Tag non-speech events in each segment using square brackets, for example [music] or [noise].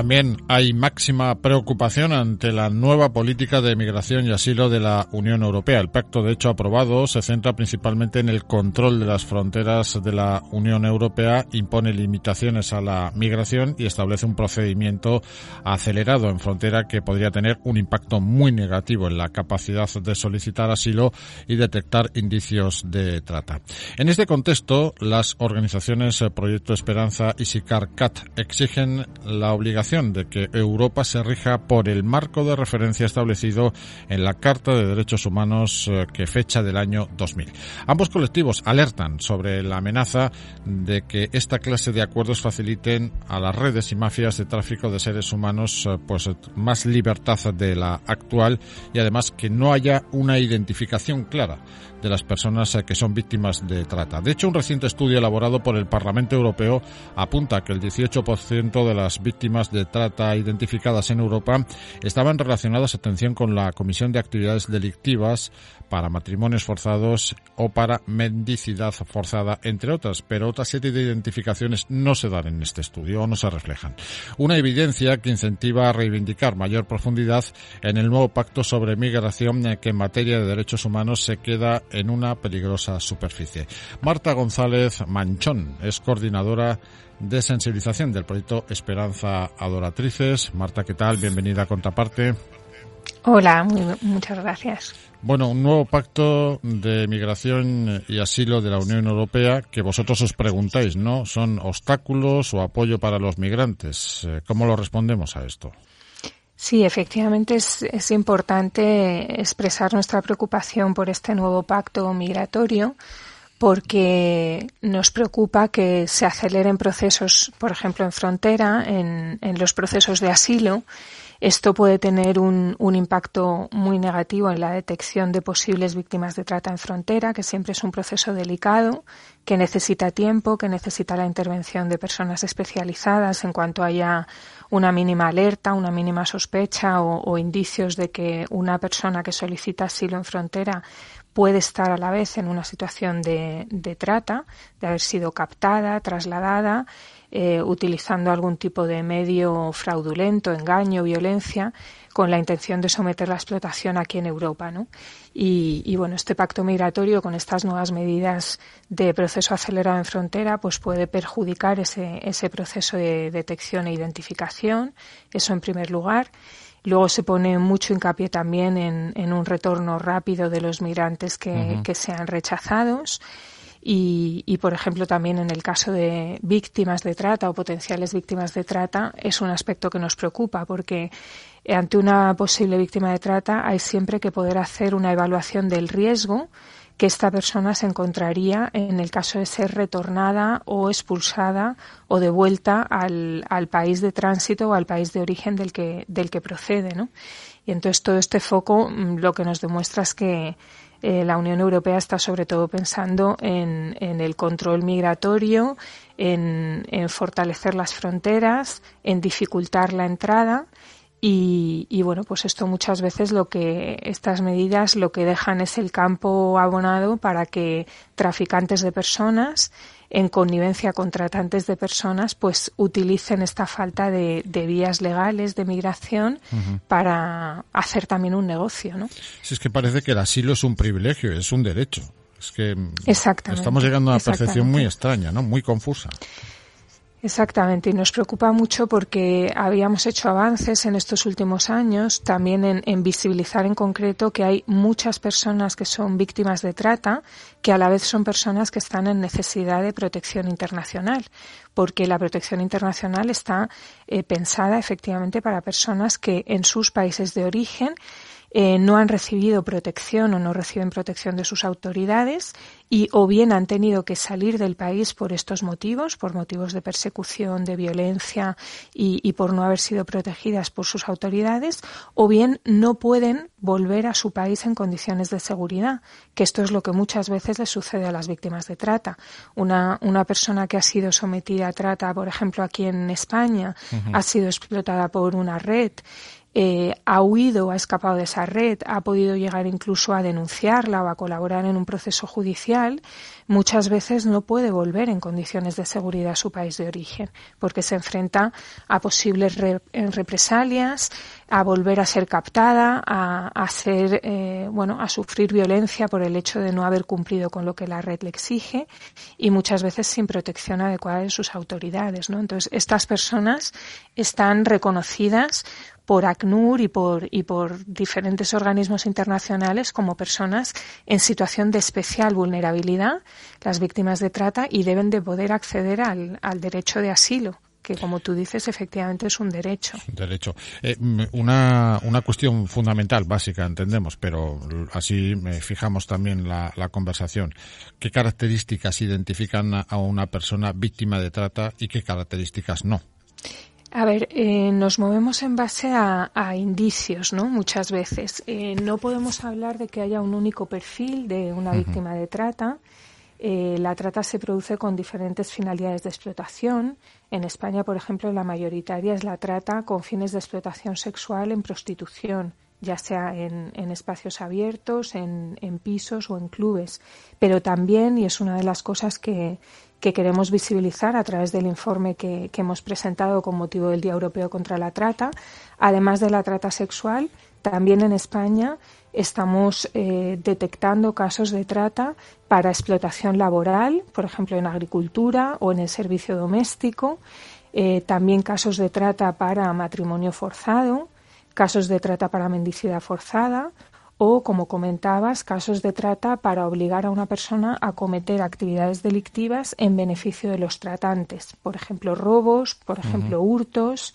También hay máxima preocupación ante la nueva política de migración y asilo de la Unión Europea. El pacto, de hecho, aprobado se centra principalmente en el control de las fronteras de la Unión Europea, impone limitaciones a la migración y establece un procedimiento acelerado en frontera que podría tener un impacto muy negativo en la capacidad de solicitar asilo y detectar indicios de trata. En este contexto, las organizaciones Proyecto Esperanza y Sicar CAT exigen la obligación de que Europa se rija por el marco de referencia establecido en la Carta de Derechos Humanos eh, que fecha del año 2000. Ambos colectivos alertan sobre la amenaza de que esta clase de acuerdos faciliten a las redes y mafias de tráfico de seres humanos eh, pues más libertad de la actual y además que no haya una identificación clara de las personas eh, que son víctimas de trata. De hecho, un reciente estudio elaborado por el Parlamento Europeo apunta que el 18% de las víctimas de trata identificadas en Europa estaban relacionadas, atención, con la comisión de actividades delictivas para matrimonios forzados o para mendicidad forzada, entre otras, pero otra serie de identificaciones no se dan en este estudio o no se reflejan. Una evidencia que incentiva a reivindicar mayor profundidad en el nuevo pacto sobre migración eh, que en materia de derechos humanos se queda en una peligrosa superficie. Marta González Manchón es coordinadora de sensibilización del proyecto Esperanza Adoratrices. Marta, ¿qué tal? Bienvenida a Contraparte. Hola, muchas gracias. Bueno, un nuevo pacto de migración y asilo de la Unión Europea que vosotros os preguntáis, ¿no? ¿Son obstáculos o apoyo para los migrantes? Eh, ¿Cómo lo respondemos a esto? Sí, efectivamente es, es importante expresar nuestra preocupación por este nuevo pacto migratorio porque nos preocupa que se aceleren procesos, por ejemplo, en frontera, en, en los procesos de asilo esto puede tener un, un, impacto muy negativo en la detección de posibles víctimas de trata en frontera, que siempre es un proceso delicado, que necesita tiempo, que necesita la intervención de personas especializadas en cuanto haya una mínima alerta, una mínima sospecha o, indicios de que una persona que solicita asilo en frontera puede estar a la vez en una situación de, de trata, de haber sido captada, trasladada eh, utilizando algún tipo de medio fraudulento, engaño, violencia, con la intención de someter la explotación aquí en Europa. ¿no? Y, y, bueno, este pacto migratorio con estas nuevas medidas de proceso acelerado en frontera, pues puede perjudicar ese, ese proceso de detección e identificación. Eso en primer lugar. Luego se pone mucho hincapié también en, en un retorno rápido de los migrantes que, uh -huh. que sean rechazados. Y, y, por ejemplo, también en el caso de víctimas de trata o potenciales víctimas de trata, es un aspecto que nos preocupa porque ante una posible víctima de trata hay siempre que poder hacer una evaluación del riesgo que esta persona se encontraría en el caso de ser retornada o expulsada o devuelta al, al país de tránsito o al país de origen del que, del que procede, ¿no? Y entonces todo este foco mm, lo que nos demuestra es que eh, la Unión Europea está sobre todo pensando en, el control migratorio, en, fortalecer las fronteras, en dificultar la entrada y, bueno, pues esto muchas veces lo que estas medidas lo que dejan es el campo abonado para que traficantes de personas en connivencia con tratantes de personas, pues utilicen esta falta de, de vías legales de migración uh -huh. para hacer también un negocio, ¿no? Si es que parece que el asilo es un privilegio, es un derecho. Es que estamos llegando a una percepción muy extraña, ¿no? Muy confusa. Exactamente, y nos preocupa mucho porque habíamos hecho avances en estos últimos años también en, visibilizar en concreto que hay muchas personas que son víctimas de trata, que a la vez son personas que están en necesidad de protección internacional, porque la protección internacional está eh, pensada efectivamente para personas que en sus países de origen eh, no han recibido protección o no reciben protección de sus autoridades y o bien han tenido que salir del país por estos motivos, por motivos de persecución, de violencia y, y por no haber sido protegidas por sus autoridades, o bien no pueden volver a su país en condiciones de seguridad, que esto es lo que muchas veces le sucede a las víctimas de trata. Una, una persona que ha sido sometida a trata, por ejemplo, aquí en España, ha sido explotada por una red eh, ha huido, ha escapado de esa red, ha podido llegar incluso a denunciarla o a colaborar en un proceso judicial, muchas veces no puede volver en condiciones de seguridad a su país de origen, porque se enfrenta a posibles represalias, a volver a ser captada, a, ser, eh, bueno, a sufrir violencia por el hecho de no haber cumplido con lo que la red le exige y muchas veces sin protección adecuada de sus autoridades, ¿no? Entonces, estas personas están reconocidas por ACNUR y por, y por diferentes organismos internacionales como personas en situación de especial vulnerabilidad, las víctimas de trata, y deben de poder acceder al, al derecho de asilo que como tú dices efectivamente es un derecho. Derecho. Eh, una, una cuestión fundamental, básica, entendemos, pero así me fijamos también la, la conversación. ¿Qué características identifican a una persona víctima de trata y qué características no? A ver, eh, nos movemos en base a, indicios, ¿no? Muchas veces. Eh, no podemos hablar de que haya un único perfil de una víctima de trata. Eh, la trata se produce con diferentes finalidades de explotación. En España, por ejemplo, la mayoritaria es la trata con fines de explotación sexual en prostitución, ya sea en, espacios abiertos, en, pisos o en clubes. Pero también, y es una de las cosas que, que queremos visibilizar a través del informe que, hemos presentado con motivo del Día Europeo contra la Trata. Además de la trata sexual, también en España estamos eh, detectando casos de trata para explotación laboral, por ejemplo, en agricultura o en el servicio doméstico. Eh, también casos de trata para matrimonio forzado, casos de trata para mendicidad forzada o, como comentabas, casos de trata para obligar a una persona a cometer actividades delictivas en beneficio de los tratantes, por ejemplo, robos, por ejemplo, hurtos,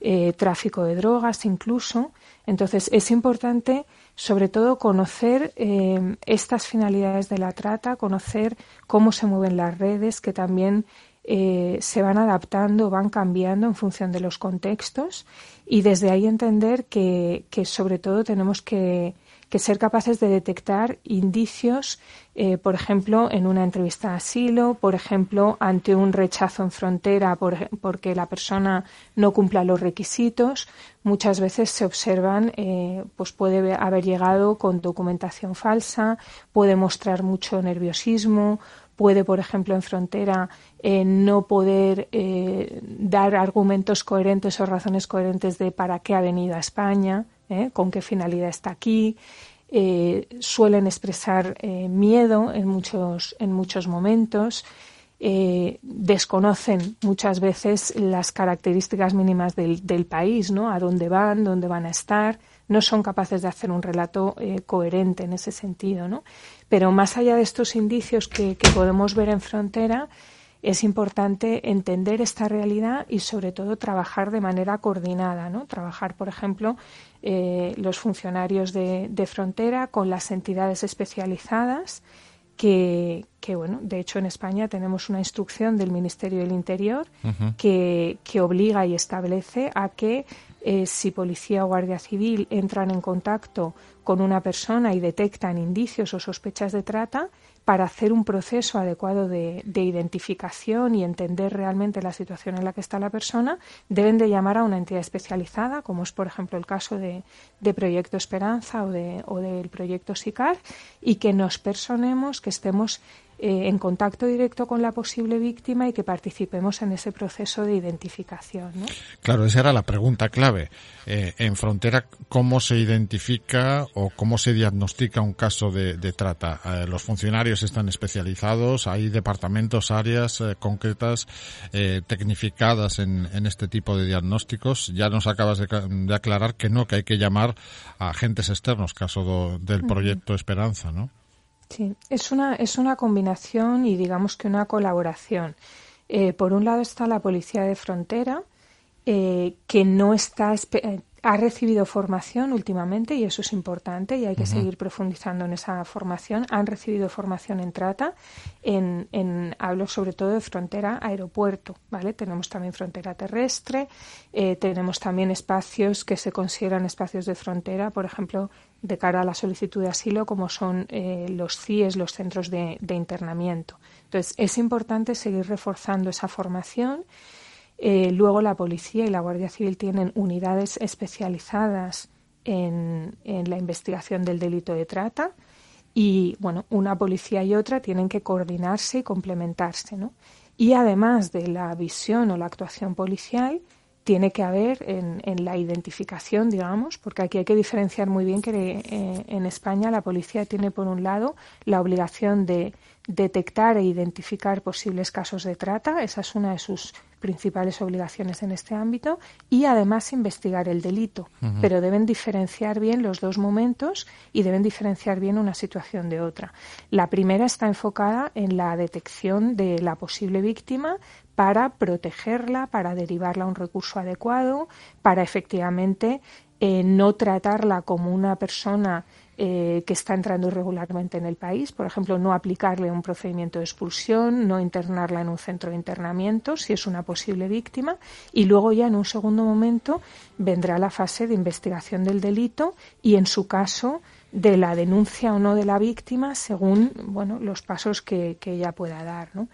eh, tráfico de drogas incluso. Entonces, es importante, sobre todo, conocer eh, estas finalidades de la trata, conocer cómo se mueven las redes, que también eh, se van adaptando, van cambiando en función de los contextos. Y desde ahí entender que sobre todo tenemos que que ser capaces de detectar indicios, eh, por ejemplo, en una entrevista de asilo, por ejemplo, ante un rechazo en frontera porque la persona no cumpla los requisitos. Muchas veces se observan, eh, pues puede haber llegado con documentación falsa, puede mostrar mucho nerviosismo, puede, por ejemplo, en frontera eh, no poder dar argumentos coherentes o razones coherentes de para qué ha venido a España. ¿Eh? con qué finalidad está aquí. Eh, suelen expresar eh, miedo en muchos, en muchos momentos. desconocen muchas veces las características mínimas del, del, país, ¿no? A dónde van, dónde van a estar. No son capaces de hacer un relato coherente en ese sentido, ¿no? Pero más allá de estos indicios que, que podemos ver en frontera, es importante entender esta realidad y sobre todo trabajar de manera coordinada, ¿no? Trabajar, por ejemplo, eh, los funcionarios de, frontera con las entidades especializadas que, bueno, de hecho en España tenemos una instrucción del Ministerio del Interior que, que, obliga y establece a que eh, si policía o guardia civil entran en contacto con una persona y detectan indicios o sospechas de trata, para hacer un proceso adecuado de, identificación y entender realmente la situación en la que está la persona, deben de llamar a una entidad especializada, como es, por ejemplo, el caso de, Proyecto Esperanza o, de, o del Proyecto SICAR, y que nos personemos, que estemos eh, en contacto directo con la posible víctima y que participemos en ese proceso de identificación. Claro, esa era la pregunta clave. Eh, en frontera, ¿cómo se identifica o cómo se diagnostica un caso de, trata? Eh, los funcionarios están especializados, hay departamentos, áreas concretas, tecnificadas en, este tipo de diagnósticos. Ya nos acabas de, aclarar que no, que hay que llamar a agentes externos, caso del proyecto Esperanza, ¿no? Sí, es una, es una combinación y digamos que una colaboración. Eh, por un lado está la Policía de Frontera, eh, que no está eh, ha recibido formación últimamente y eso es importante y hay que seguir profundizando en esa formación. Han recibido formación en trata, en, en hablo sobre todo de frontera aeropuerto, ¿vale? Tenemos también frontera terrestre, tenemos también espacios que se consideran espacios de frontera, por ejemplo, de cara a la solicitud de asilo, como son eh, los CIES, los centros de, internamiento. Entonces, es importante seguir reforzando esa formación. Eh, luego, la policía y la Guardia Civil tienen unidades especializadas en, en la investigación del delito de trata. Y, bueno, una policía y otra tienen que coordinarse y complementarse, ¿no? Y además de la visión o la actuación policial, tiene que haber en, en, la identificación, digamos, porque aquí hay que diferenciar muy bien que eh, en España la policía tiene, por un lado, la obligación de detectar e identificar posibles casos de trata, esa es una de sus principales obligaciones en este ámbito, y además investigar el delito. Pero deben diferenciar bien los dos momentos y deben diferenciar bien una situación de otra. La primera está enfocada en la detección de la posible víctima para protegerla, para derivarla a un recurso adecuado, para efectivamente eh, no tratarla como una persona eh, que está entrando irregularmente en el país, por ejemplo, no aplicarle un procedimiento de expulsión, no internarla en un centro de internamiento si es una posible víctima y luego ya en un segundo momento vendrá la fase de investigación del delito y en su caso de la denuncia o no de la víctima según bueno los pasos que, que ella pueda dar, ¿no?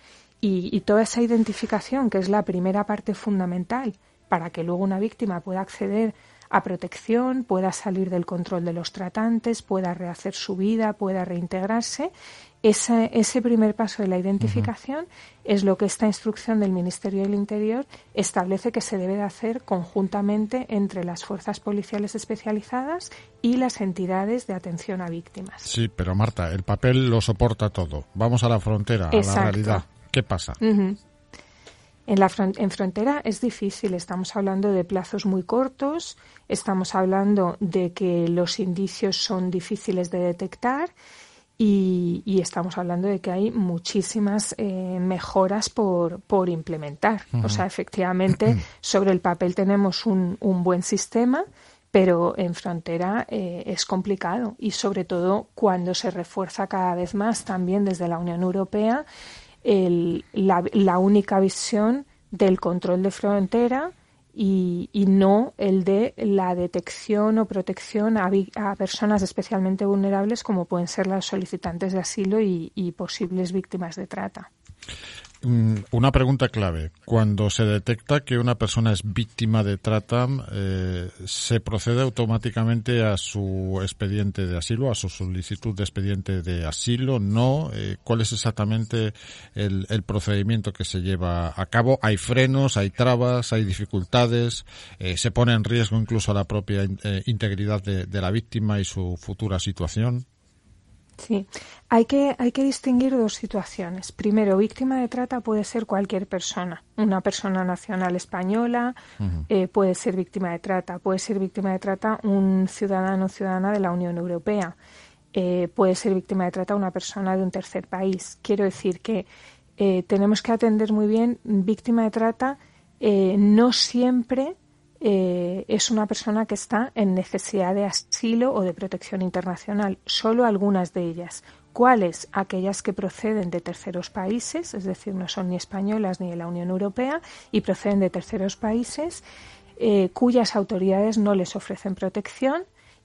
Y, toda esa identificación, que es la primera parte fundamental para que luego una víctima pueda acceder a protección, pueda salir del control de los tratantes, pueda rehacer su vida, pueda reintegrarse. Ese, ese primer paso de la identificación es lo que esta instrucción del Ministerio del Interior establece que se debe de hacer conjuntamente entre las fuerzas policiales especializadas y las entidades de atención a víctimas. Sí, pero Marta, el papel lo soporta todo. Vamos a la frontera, a la realidad. ¿Qué pasa? En, la en frontera es difícil, estamos hablando de plazos muy cortos, estamos hablando de que los indicios son difíciles de detectar y, estamos hablando de que hay muchísimas eh, mejoras por, por implementar. O sea, efectivamente, [clears throat] sobre el papel tenemos un, un buen sistema, pero en frontera eh, es complicado y sobre todo cuando se refuerza cada vez más también desde la Unión Europea el, la, la, única visión del control de frontera y, no el de la detección o protección a, a, personas especialmente vulnerables como pueden ser las solicitantes de asilo y posibles víctimas de trata. Mm, una pregunta clave. Cuando se detecta que una persona es víctima de trata, eh, ¿se procede automáticamente a su expediente de asilo, a su solicitud de expediente de asilo? ¿No? Eh, ¿Cuál es exactamente el, procedimiento que se lleva a cabo? ¿Hay frenos, hay trabas, hay dificultades? Eh, ¿Se pone en riesgo incluso la propia integridad de la víctima y su futura situación? Sí, hay que, hay que distinguir dos situaciones. Primero, víctima de trata puede ser cualquier persona. Una persona nacional española eh, puede ser víctima de trata. Puede ser víctima de trata un ciudadano o ciudadana de la Unión Europea. Eh, puede ser víctima de trata una persona de un tercer país. Quiero decir que eh, tenemos que atender muy bien víctima de trata no siempre eh, es una persona que está en necesidad de asilo o de protección internacional, solo algunas de ellas. ¿Cuáles? Aquellas que proceden de terceros países, es decir, no son ni españolas ni de la Unión Europea y proceden de terceros países eh, cuyas autoridades no les ofrecen protección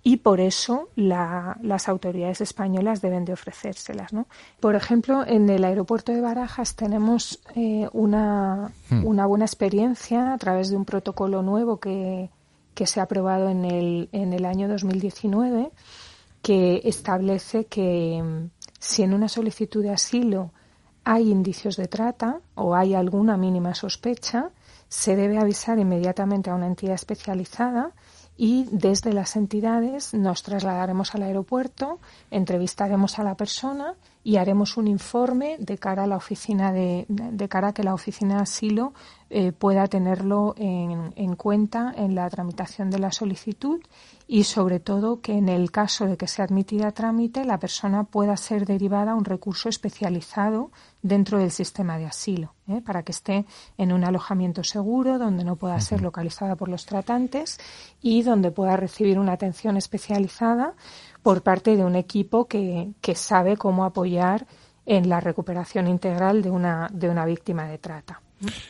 y por eso las autoridades españolas deben de ofrecérselas. ¿no? Por ejemplo, en el aeropuerto de Barajas tenemos eh, una, hmm. una, buena experiencia a través de un protocolo nuevo que, que se ha aprobado en el, en el año 2019 que establece que mm, si en una solicitud de asilo hay indicios de trata o hay alguna mínima sospecha, se debe avisar inmediatamente a una entidad especializada y desde las entidades nos trasladaremos al aeropuerto, entrevistaremos a la persona y haremos un informe de cara a la oficina de, cara a que la oficina de asilo eh, pueda tenerlo en, en, cuenta en la tramitación de la solicitud y sobre todo que en el caso de que sea admitida a trámite la persona pueda ser derivada a un recurso especializado dentro del sistema de asilo ¿eh? para que esté en un alojamiento seguro donde no pueda ser localizada por los tratantes y donde pueda recibir una atención especializada por parte de un equipo que, que sabe cómo apoyar en la recuperación integral de una, de una víctima de trata.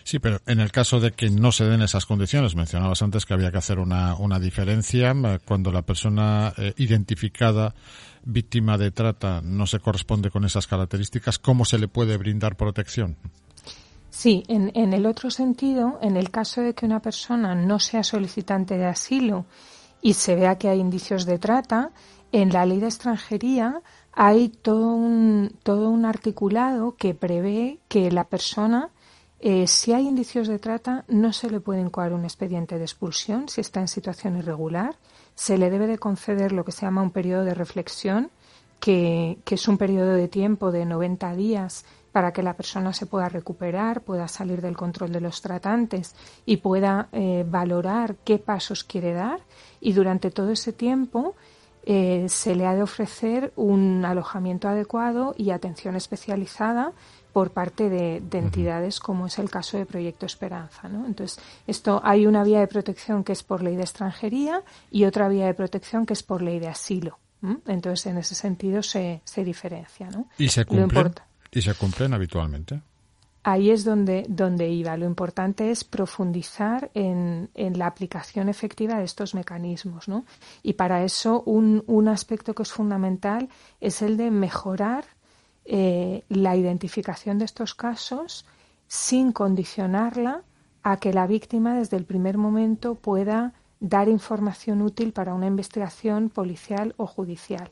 Sí, pero en el caso de que no se den esas condiciones, mencionabas antes que había que hacer una, una diferencia eh, cuando la persona eh, identificada víctima de trata no se corresponde con esas características, ¿cómo se le puede brindar protección? Sí, en, en el otro sentido, en el caso de que una persona no sea solicitante de asilo y se vea que hay indicios de trata, en la ley de extranjería hay todo un, todo un articulado que prevé que la persona, eh, si hay indicios de trata, no se le puede incoar un expediente de expulsión si está en situación irregular. Se le debe de conceder lo que se llama un periodo de reflexión, que, que es un periodo de tiempo de 90 días para que la persona se pueda recuperar, pueda salir del control de los tratantes y pueda eh, valorar qué pasos quiere dar. Y durante todo ese tiempo eh, se le ha de ofrecer un alojamiento adecuado y atención especializada por parte de, entidades como es el caso de Proyecto Esperanza. ¿no? Entonces, esto hay una vía de protección que es por ley de extranjería y otra vía de protección que es por ley de asilo. Entonces, en ese sentido se, se diferencia. ¿no? ¿Y se cumplen, ¿Y se cumplen habitualmente? ahí es donde, donde iba. Lo importante es profundizar en, en, la aplicación efectiva de estos mecanismos. ¿no? Y para eso un, un aspecto que es fundamental es el de mejorar eh, la identificación de estos casos sin condicionarla a que la víctima desde el primer momento pueda dar información útil para una investigación policial o judicial.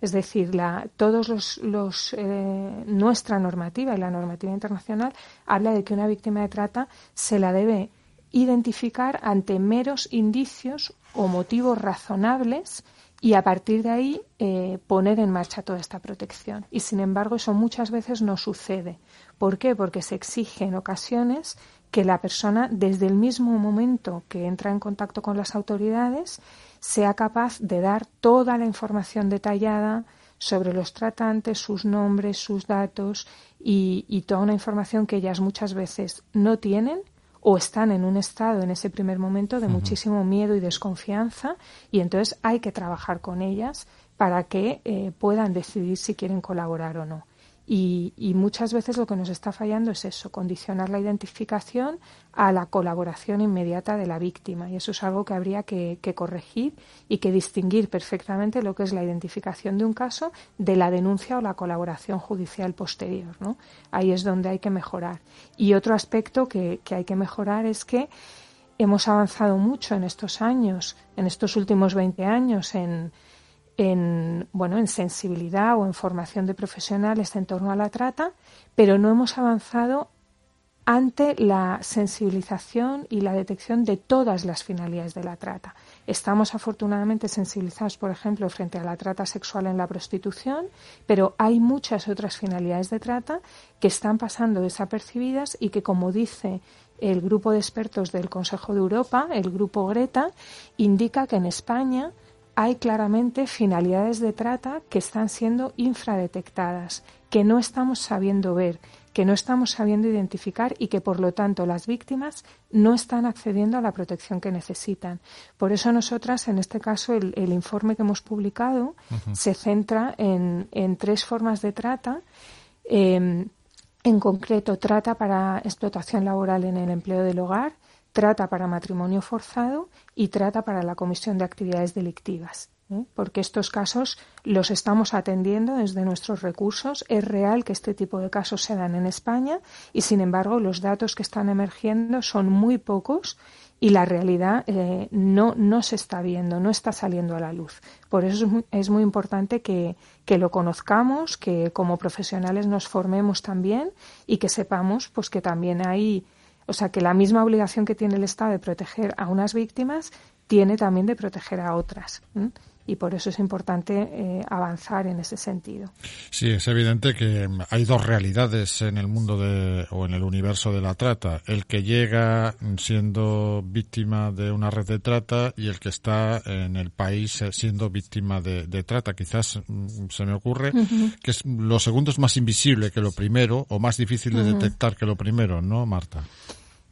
Es decir, la, todos los, los eh, nuestra normativa y la normativa internacional habla de que una víctima de trata se la debe identificar ante meros indicios o motivos razonables y a partir de ahí eh, poner en marcha toda esta protección. Y sin embargo, eso muchas veces no sucede. ¿Por qué? Porque se exige en ocasiones que la persona, desde el mismo momento que entra en contacto con las autoridades, sea capaz de dar toda la información detallada sobre los tratantes, sus nombres, sus datos y, toda una información que ellas muchas veces no tienen o están en un estado en ese primer momento de muchísimo miedo y desconfianza y entonces hay que trabajar con ellas para que eh, puedan decidir si quieren colaborar o no. Y, muchas veces lo que nos está fallando es eso, condicionar la identificación a la colaboración inmediata de la víctima. Y eso es algo que habría que, corregir y que distinguir perfectamente lo que es la identificación de un caso de la denuncia o la colaboración judicial posterior. ¿no? Ahí es donde hay que mejorar. Y otro aspecto que, que hay que mejorar es que hemos avanzado mucho en estos años, en estos últimos 20 años, en en, bueno, en sensibilidad o en formación de profesionales en torno a la trata, pero no hemos avanzado ante la sensibilización y la detección de todas las finalidades de la trata. Estamos afortunadamente sensibilizados, por ejemplo, frente a la trata sexual en la prostitución, pero hay muchas otras finalidades de trata que están pasando desapercibidas y que, como dice el grupo de expertos del Consejo de Europa, el grupo Greta, indica que en España hay claramente finalidades de trata que están siendo infradetectadas, que no estamos sabiendo ver, que no estamos sabiendo identificar y que por lo tanto las víctimas no están accediendo a la protección que necesitan. Por eso nosotras, en este caso, el, informe que hemos publicado se centra en, tres formas de trata. Em, en concreto, trata para explotación laboral en el empleo del hogar, trata para matrimonio forzado y trata para la comisión de actividades delictivas. ¿eh? porque estos casos los estamos atendiendo desde nuestros recursos. Es real que este tipo de casos se dan en España y, sin embargo, los datos que están emergiendo son muy pocos y la realidad eh, no, se está viendo, no está saliendo a la luz. Por eso es muy, es muy importante que, que, lo conozcamos, que como profesionales nos formemos también y que sepamos pues que también hay, o sea, que la misma obligación que tiene el Estado de proteger a unas víctimas tiene también de proteger a otras. ¿eh? y por eso es importante eh, avanzar en ese sentido. Sí, es evidente que hay dos realidades en el mundo de, o en el universo de la trata. El que llega siendo víctima de una red de trata y el que está en el país siendo víctima de, trata. Quizás mm, se me ocurre que es, lo segundo es más invisible que lo primero o más difícil de detectar que lo primero, ¿no, Marta?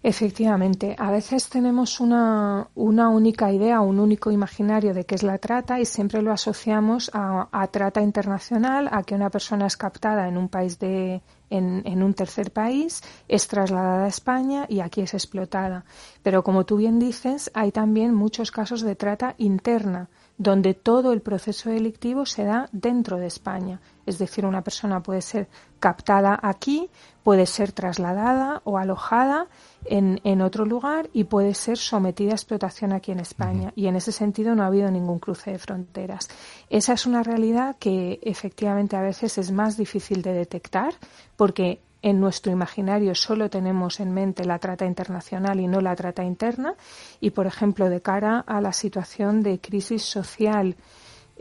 Efectivamente, a veces tenemos una, una, única idea, un único imaginario de qué es la trata y siempre lo asociamos a, a trata internacional, a que una persona es captada en un país de, en, en, un tercer país, es trasladada a España y aquí es explotada. Pero como tú bien dices, hay también muchos casos de trata interna, donde todo el proceso delictivo se da dentro de España. Es decir, una persona puede ser captada aquí, puede ser trasladada o alojada en, en, otro lugar y puede ser sometida a explotación aquí en España. Y en ese sentido no ha habido ningún cruce de fronteras. Esa es una realidad que efectivamente a veces es más difícil de detectar porque en nuestro imaginario solo tenemos en mente la trata internacional y no la trata interna. Y, por ejemplo, de cara a la situación de crisis social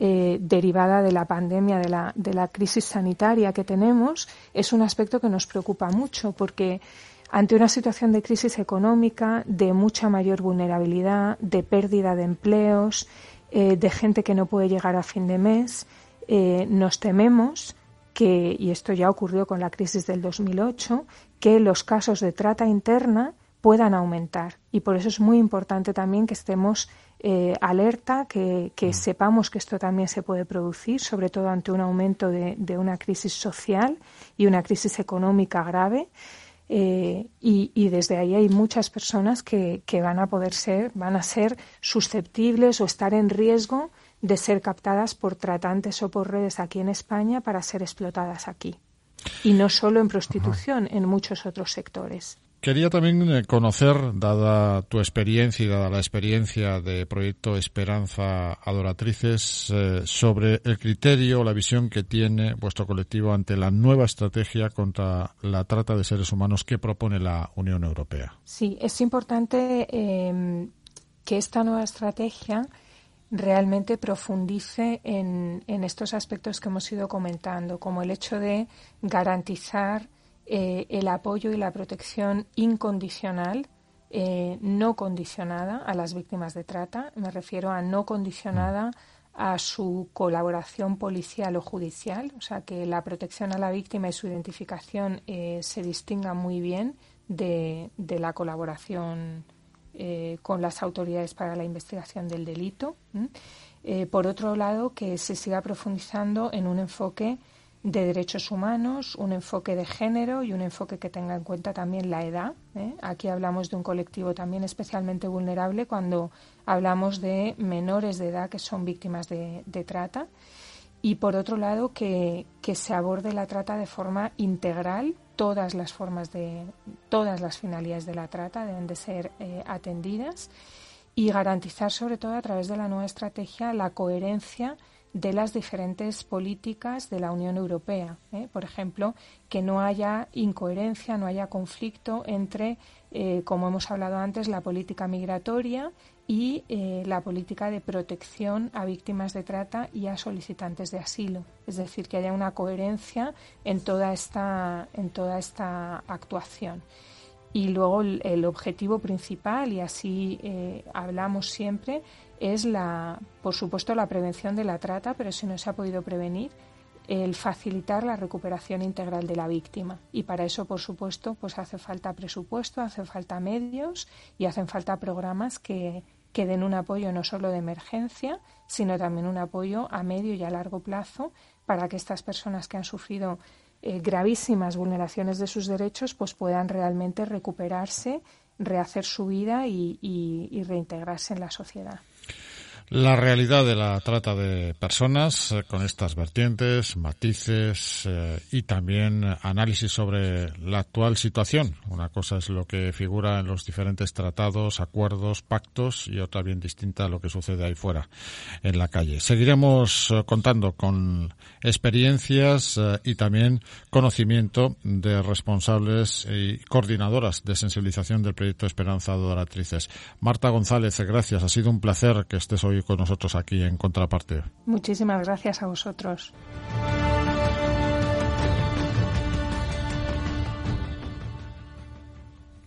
eh, derivada de la pandemia, de la, de la crisis sanitaria que tenemos, es un aspecto que nos preocupa mucho porque ante una situación de crisis económica, de mucha mayor vulnerabilidad, de pérdida de empleos, eh, de gente que no puede llegar a fin de mes, eh, nos tememos que, y esto ya ocurrió con la crisis del 2008, que los casos de trata interna puedan aumentar. Y por eso es muy importante también que estemos eh, alerta, que, que, mm. sepamos que esto también se puede producir, sobre todo ante un aumento de, de una crisis social y una crisis económica grave. Eh, y, y, desde ahí hay muchas personas que, que, van a poder ser, van a ser susceptibles o estar en riesgo de ser captadas por tratantes o por redes aquí en España para ser explotadas aquí. Y no solo en prostitución, en muchos otros sectores. Quería también eh, conocer, dada tu experiencia y dada la experiencia de Proyecto Esperanza Adoratrices, eh, sobre el criterio o la visión que tiene vuestro colectivo ante la nueva estrategia contra la trata de seres humanos que propone la Unión Europea. Sí, es importante eh, que esta nueva estrategia realmente profundice en, en estos aspectos que hemos ido comentando, como el hecho de garantizar eh, el apoyo y la protección incondicional, eh, no condicionada a las víctimas de trata. Me refiero a no condicionada a su colaboración policial o judicial, o sea, que la protección a la víctima y su identificación eh, se distinga muy bien de, de la colaboración con las autoridades para la investigación del delito. por otro lado, que se siga profundizando en un enfoque de derechos humanos, un enfoque de género y un enfoque que tenga en cuenta también la edad. ¿eh? Aquí hablamos de un colectivo también especialmente vulnerable cuando hablamos de menores de edad que son víctimas de, trata. Y por otro lado, que, se aborde la trata de forma integral. Todas las formas de, todas las finalidades de la trata deben de ser eh, atendidas y garantizar sobre todo a través de la nueva estrategia la coherencia de las diferentes políticas de la Unión Europea. ¿eh? Por ejemplo, que no haya incoherencia, no haya conflicto entre, eh, como hemos hablado antes, la política migratoria y eh, la política de protección a víctimas de trata y a solicitantes de asilo. Es decir, que haya una coherencia en toda esta, en toda esta actuación. Y luego el, objetivo principal, y así hablamos siempre, es la, por supuesto, la prevención de la trata, pero si no se ha podido prevenir, el facilitar la recuperación integral de la víctima. Y para eso, por supuesto, pues hace falta presupuesto, hace falta medios y hacen falta programas que, que den un apoyo no solo de emergencia, sino también un apoyo a medio y a largo plazo para que estas personas que han sufrido eh, gravísimas vulneraciones de sus derechos pues puedan realmente recuperarse, rehacer su vida y reintegrarse en la sociedad. La realidad de la trata de personas eh, con estas vertientes, matices eh, y también análisis sobre la actual situación. Una cosa es lo que figura en los diferentes tratados, acuerdos, pactos y otra bien distinta a lo que sucede ahí fuera en la calle. Seguiremos eh, contando con experiencias y también conocimiento de responsables y coordinadoras de sensibilización del proyecto Esperanza Adoratrices. Marta González, gracias. Ha sido un placer que estés hoy con nosotros aquí en Contraparte. Muchísimas gracias a vosotros.